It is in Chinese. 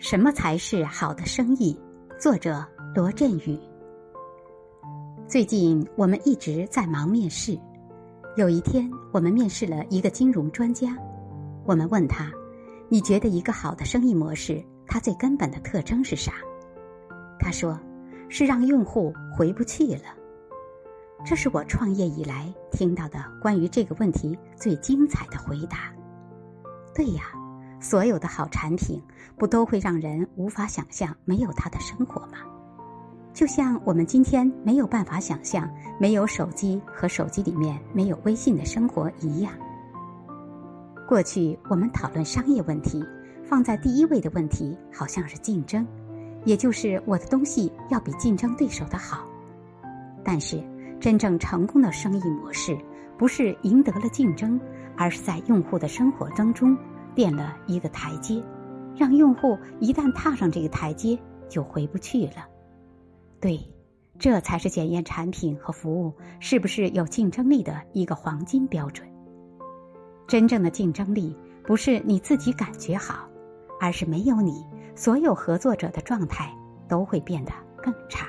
什么才是好的生意？作者罗振宇。最近我们一直在忙面试。有一天，我们面试了一个金融专家。我们问他：“你觉得一个好的生意模式，它最根本的特征是啥？”他说：“是让用户回不去了。”这是我创业以来听到的关于这个问题最精彩的回答。对呀。所有的好产品，不都会让人无法想象没有它的生活吗？就像我们今天没有办法想象没有手机和手机里面没有微信的生活一样。过去我们讨论商业问题，放在第一位的问题好像是竞争，也就是我的东西要比竞争对手的好。但是真正成功的生意模式，不是赢得了竞争，而是在用户的生活当中。垫了一个台阶，让用户一旦踏上这个台阶就回不去了。对，这才是检验产品和服务是不是有竞争力的一个黄金标准。真正的竞争力不是你自己感觉好，而是没有你，所有合作者的状态都会变得更差。